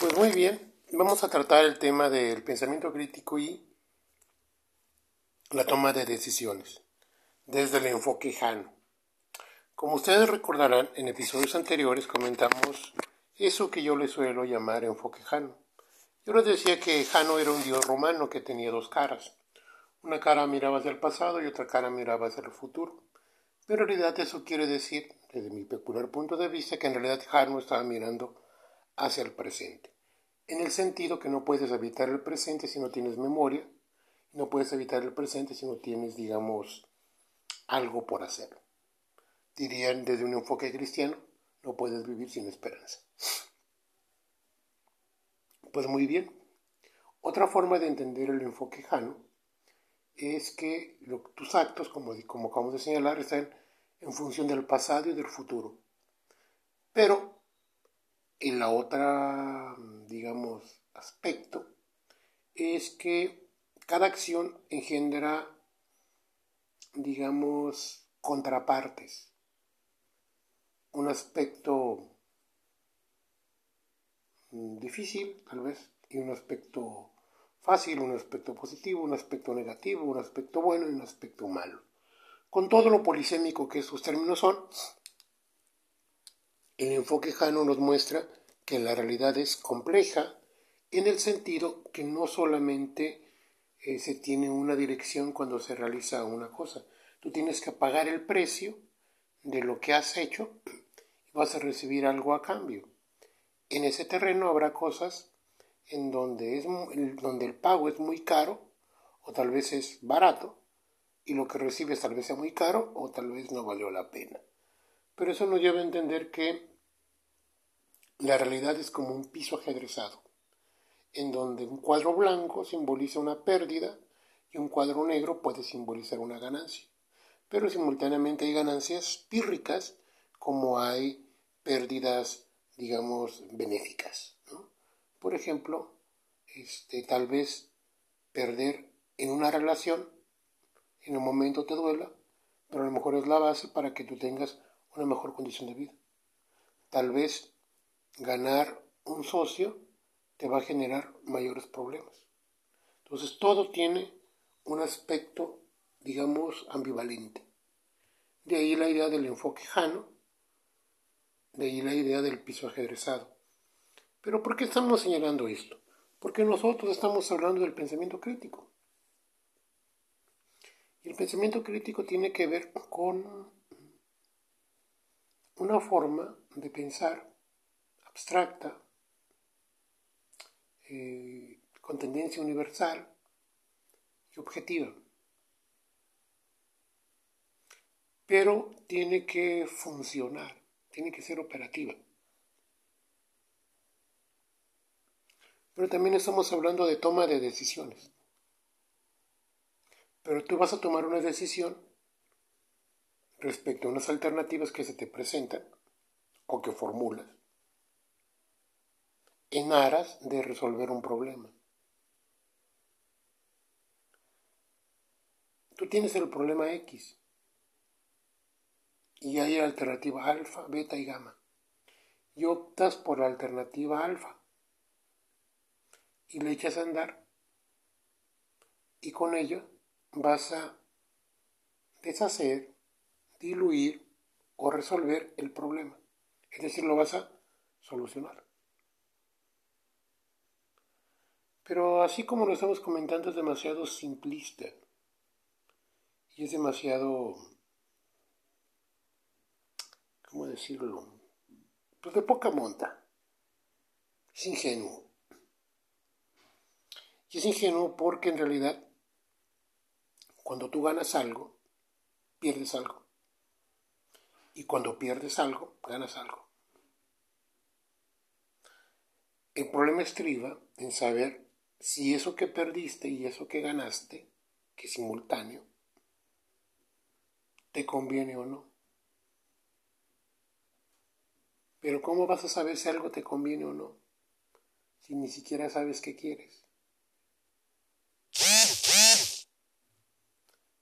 Pues muy bien, vamos a tratar el tema del pensamiento crítico y la toma de decisiones desde el enfoque Jano. Como ustedes recordarán, en episodios anteriores comentamos eso que yo le suelo llamar enfoque Jano. Yo les decía que Jano era un dios romano que tenía dos caras. Una cara miraba hacia el pasado y otra cara miraba hacia el futuro. Pero en realidad eso quiere decir, desde mi peculiar punto de vista, que en realidad Jano estaba mirando hacia el presente. En el sentido que no puedes evitar el presente si no tienes memoria, no puedes evitar el presente si no tienes, digamos, algo por hacer. Dirían desde un enfoque cristiano, no puedes vivir sin esperanza. Pues muy bien. Otra forma de entender el enfoque Jano es que tus actos, como, como acabamos de señalar, están en función del pasado y del futuro. Pero en la otra, digamos, aspecto es que cada acción engendra, digamos, contrapartes. Un aspecto difícil, tal vez, y un aspecto fácil, un aspecto positivo, un aspecto negativo, un aspecto bueno y un aspecto malo. Con todo lo polisémico que esos términos son, el enfoque Jano nos muestra que la realidad es compleja en el sentido que no solamente eh, se tiene una dirección cuando se realiza una cosa. Tú tienes que pagar el precio de lo que has hecho y vas a recibir algo a cambio. En ese terreno habrá cosas en donde, es, donde el pago es muy caro o tal vez es barato y lo que recibes tal vez sea muy caro o tal vez no valió la pena. Pero eso nos lleva a entender que la realidad es como un piso ajedrezado, en donde un cuadro blanco simboliza una pérdida y un cuadro negro puede simbolizar una ganancia. Pero simultáneamente hay ganancias pírricas como hay pérdidas, digamos, benéficas. Por ejemplo, este, tal vez perder en una relación, en un momento te duela, pero a lo mejor es la base para que tú tengas una mejor condición de vida. Tal vez ganar un socio te va a generar mayores problemas. Entonces todo tiene un aspecto, digamos, ambivalente. De ahí la idea del enfoque jano, de ahí la idea del piso ajedrezado. Pero ¿por qué estamos señalando esto? Porque nosotros estamos hablando del pensamiento crítico. Y el pensamiento crítico tiene que ver con una forma de pensar abstracta, eh, con tendencia universal y objetiva. Pero tiene que funcionar, tiene que ser operativa. Pero también estamos hablando de toma de decisiones. Pero tú vas a tomar una decisión respecto a unas alternativas que se te presentan o que formulas en aras de resolver un problema. Tú tienes el problema X y hay alternativa alfa, beta y gamma. Y optas por la alternativa alfa y le echas a andar y con ello vas a deshacer, diluir o resolver el problema. Es decir, lo vas a solucionar. Pero así como lo estamos comentando es demasiado simplista y es demasiado, ¿cómo decirlo? Pues de poca monta. Es ingenuo. Y es ingenuo porque en realidad cuando tú ganas algo, pierdes algo. Y cuando pierdes algo, ganas algo. El problema estriba en saber si eso que perdiste y eso que ganaste, que es simultáneo, te conviene o no. Pero ¿cómo vas a saber si algo te conviene o no? Si ni siquiera sabes qué quieres.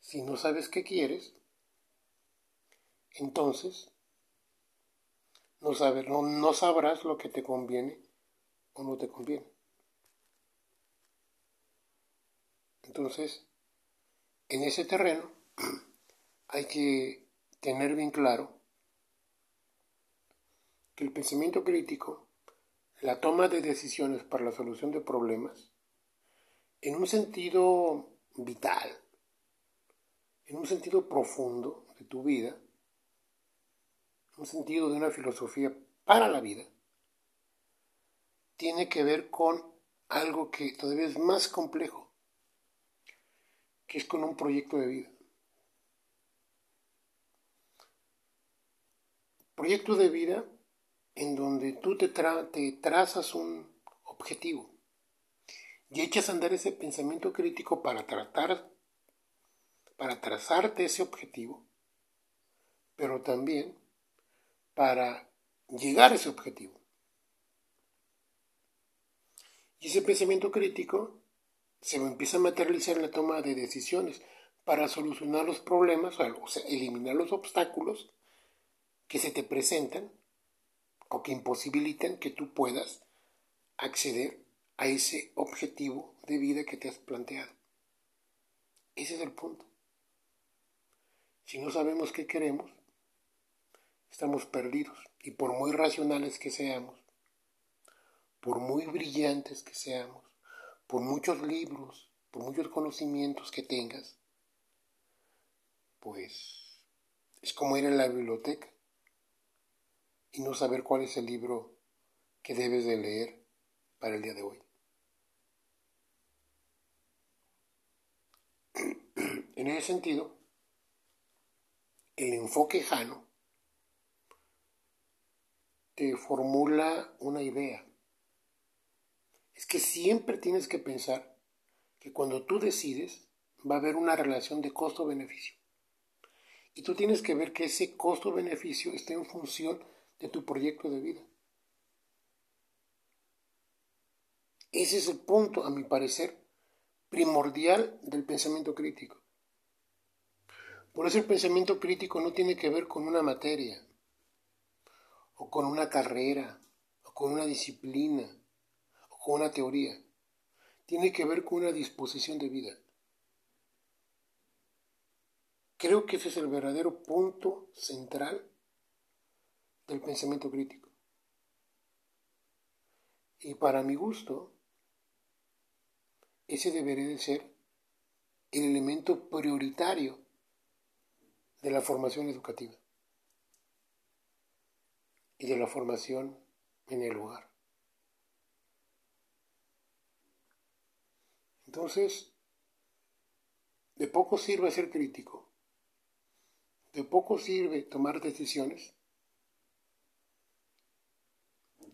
Si no sabes qué quieres, entonces no, no, no sabrás lo que te conviene o no te conviene. Entonces, en ese terreno hay que tener bien claro que el pensamiento crítico, la toma de decisiones para la solución de problemas, en un sentido vital, en un sentido profundo de tu vida, en un sentido de una filosofía para la vida, tiene que ver con algo que todavía es más complejo, que es con un proyecto de vida. Proyecto de vida en donde tú te, te trazas un objetivo y echas a andar ese pensamiento crítico para tratar, para trazarte ese objetivo, pero también para llegar a ese objetivo. Y ese pensamiento crítico se empieza a materializar en la toma de decisiones para solucionar los problemas, o sea, eliminar los obstáculos que se te presentan o que imposibilitan que tú puedas acceder a ese objetivo de vida que te has planteado. Ese es el punto. Si no sabemos qué queremos, estamos perdidos. Y por muy racionales que seamos, por muy brillantes que seamos, por muchos libros, por muchos conocimientos que tengas, pues es como ir a la biblioteca y no saber cuál es el libro que debes de leer para el día de hoy. En ese sentido, el enfoque Jano te formula una idea. Es que siempre tienes que pensar que cuando tú decides va a haber una relación de costo-beneficio. Y tú tienes que ver que ese costo-beneficio está en función de tu proyecto de vida. Ese es el punto, a mi parecer, primordial del pensamiento crítico. Por eso el pensamiento crítico no tiene que ver con una materia, o con una carrera, o con una disciplina, con una teoría. Tiene que ver con una disposición de vida. Creo que ese es el verdadero punto central del pensamiento crítico. Y para mi gusto, ese debería de ser el elemento prioritario de la formación educativa y de la formación en el lugar. Entonces, de poco sirve ser crítico, de poco sirve tomar decisiones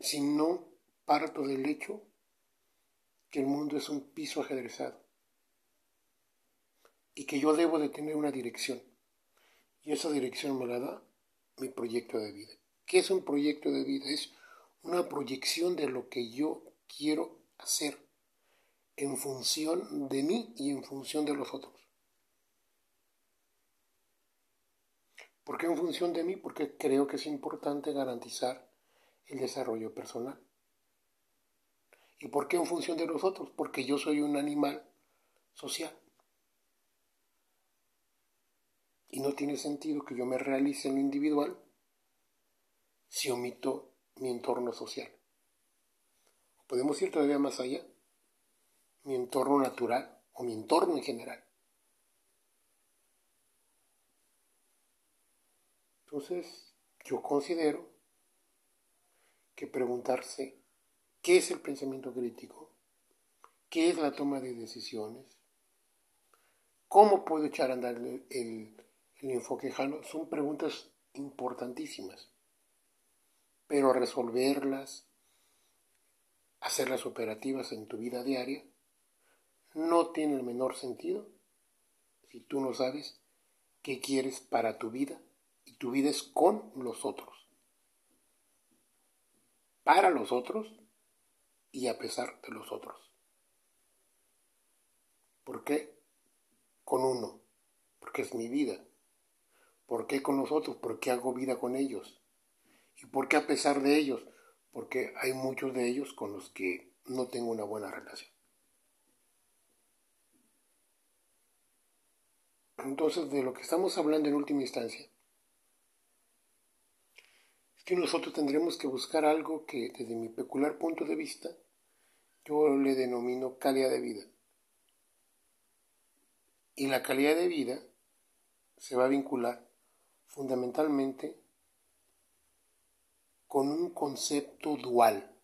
si no parto del hecho que el mundo es un piso ajedrezado y que yo debo de tener una dirección. Y esa dirección me la da mi proyecto de vida. ¿Qué es un proyecto de vida? Es una proyección de lo que yo quiero hacer en función de mí y en función de los otros. ¿Por qué en función de mí? Porque creo que es importante garantizar el desarrollo personal. ¿Y por qué en función de los otros? Porque yo soy un animal social. Y no tiene sentido que yo me realice en lo individual si omito mi entorno social. Podemos ir todavía más allá. Mi entorno natural o mi entorno en general. Entonces, yo considero que preguntarse qué es el pensamiento crítico, qué es la toma de decisiones, cómo puedo echar a andar el, enfoque Jano, son preguntas importantísimas, pero resolverlas, hacerlas operativas en tu vida diaria, no tiene el menor sentido si tú no sabes qué quieres para tu vida y tu vida es con los otros para los otros y a pesar de los otros. ¿Por qué? Con uno, porque es mi vida. ¿Por qué con los otros? Porque hago vida con ellos. ¿Y por qué a pesar de ellos? porque hay muchos de ellos con los que no tengo una buena relación. Entonces, de lo que estamos hablando en última instancia, es que nosotros tendremos que buscar algo que, desde mi peculiar punto de vista, yo le denomino calidad de vida. Y la calidad de vida se va a vincular fundamentalmente con un concepto dual,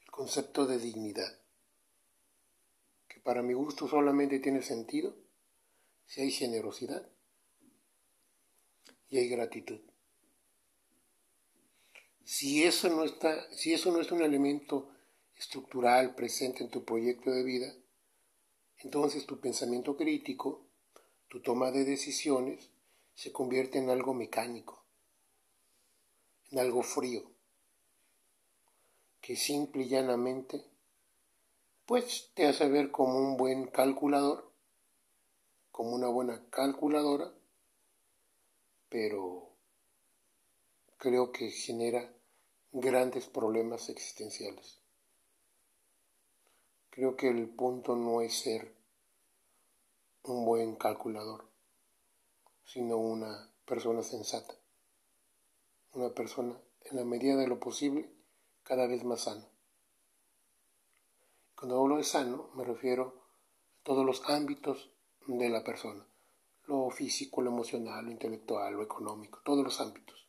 el concepto de dignidad, que para mi gusto solamente tiene sentido si hay generosidad y hay gratitud. Si eso no está, si eso no es un elemento estructural presente en tu proyecto de vida, entonces tu pensamiento crítico, tu toma de decisiones, se convierte en algo mecánico, en algo frío, que simple y llanamente, pues te hace ver como un buen calculador como una buena calculadora, pero creo que genera grandes problemas existenciales. Creo que el punto no es ser un buen calculador, sino una persona sensata, una persona en la medida de lo posible cada vez más sana. Cuando hablo de sano me refiero a todos los ámbitos de la persona, lo físico, lo emocional, lo intelectual, lo económico, todos los ámbitos.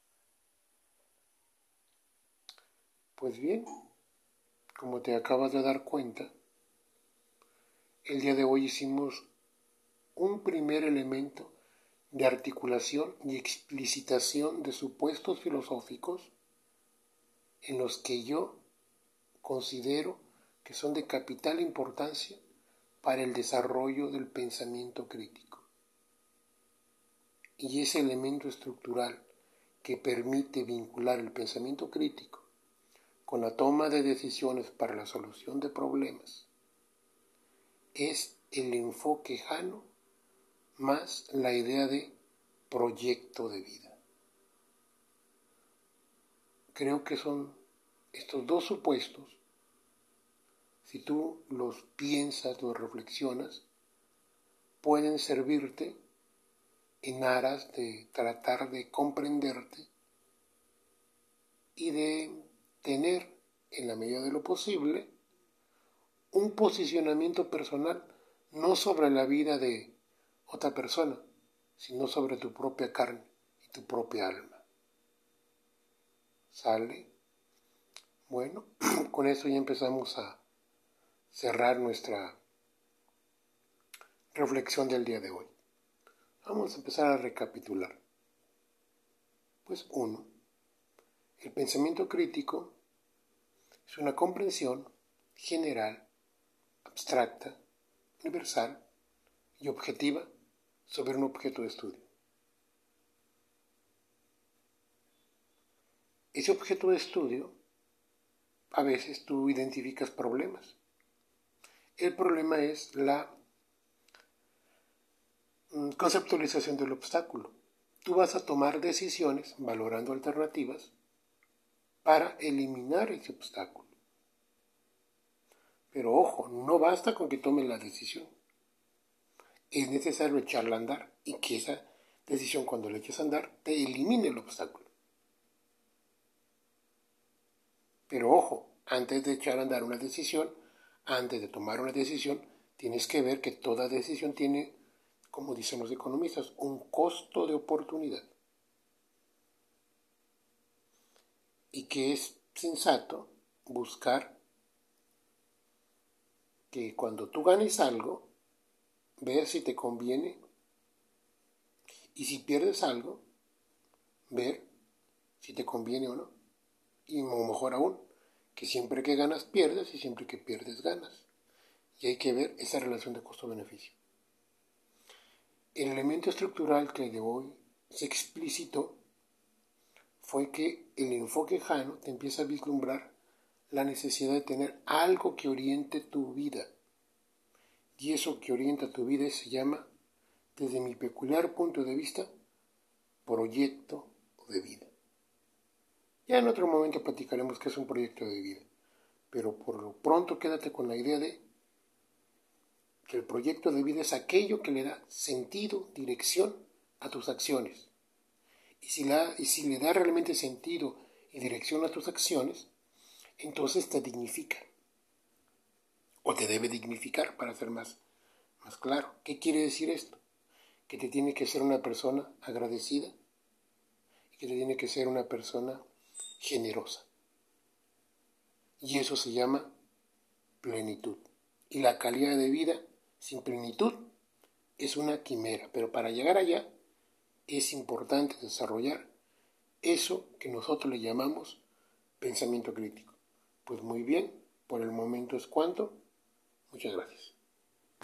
Pues bien, como te acabas de dar cuenta, el día de hoy hicimos un primer elemento de articulación y explicitación de supuestos filosóficos en los que yo considero que son de capital importancia para el desarrollo del pensamiento crítico. Y ese elemento estructural que permite vincular el pensamiento crítico con la toma de decisiones para la solución de problemas es el enfoque jano más la idea de proyecto de vida. Creo que son estos dos supuestos si tú los piensas, los reflexionas, pueden servirte en aras de tratar de comprenderte y de tener, en la medida de lo posible, un posicionamiento personal no sobre la vida de otra persona, sino sobre tu propia carne y tu propia alma. ¿Sale? Bueno, con eso ya empezamos a cerrar nuestra reflexión del día de hoy. Vamos a empezar a recapitular. Pues uno, el pensamiento crítico es una comprensión general, abstracta, universal y objetiva sobre un objeto de estudio. Ese objeto de estudio, a veces tú identificas problemas el problema es la mm, conceptualización del obstáculo. Tú vas a tomar decisiones valorando alternativas para eliminar ese obstáculo. Pero ojo, no basta con que tomes la decisión. Es necesario echarla a andar y que esa decisión cuando la eches a andar te elimine el obstáculo. Pero ojo, antes de echar a andar una decisión, antes de tomar una decisión, tienes que ver que toda decisión tiene, como dicen los economistas, un costo de oportunidad. Y que es sensato buscar que cuando tú ganes algo, ver si te conviene y si pierdes algo, ver si te conviene o no. Y mejor aún, que siempre que ganas pierdes y siempre que pierdes ganas. Y hay que ver esa relación de costo-beneficio. El elemento estructural que de hoy se explicitó fue que el enfoque Jano te empieza a vislumbrar la necesidad de tener algo que oriente tu vida. Y eso que orienta tu vida se llama, desde mi peculiar punto de vista, proyecto de vida. Ya en otro momento platicaremos qué es un proyecto de vida, pero por lo pronto quédate con la idea de que el proyecto de vida es aquello que le da sentido, dirección a tus acciones. Y si, la, y si le da realmente sentido y dirección a tus acciones, entonces te dignifica. O te debe dignificar para ser más, más claro. ¿Qué quiere decir esto? Que te tiene que ser una persona agradecida y que te tiene que ser una persona generosa. Y eso se llama plenitud. Y la calidad de vida sin plenitud es una quimera, pero para llegar allá es importante desarrollar eso que nosotros le llamamos pensamiento crítico. Pues muy bien, por el momento es cuanto. Muchas gracias.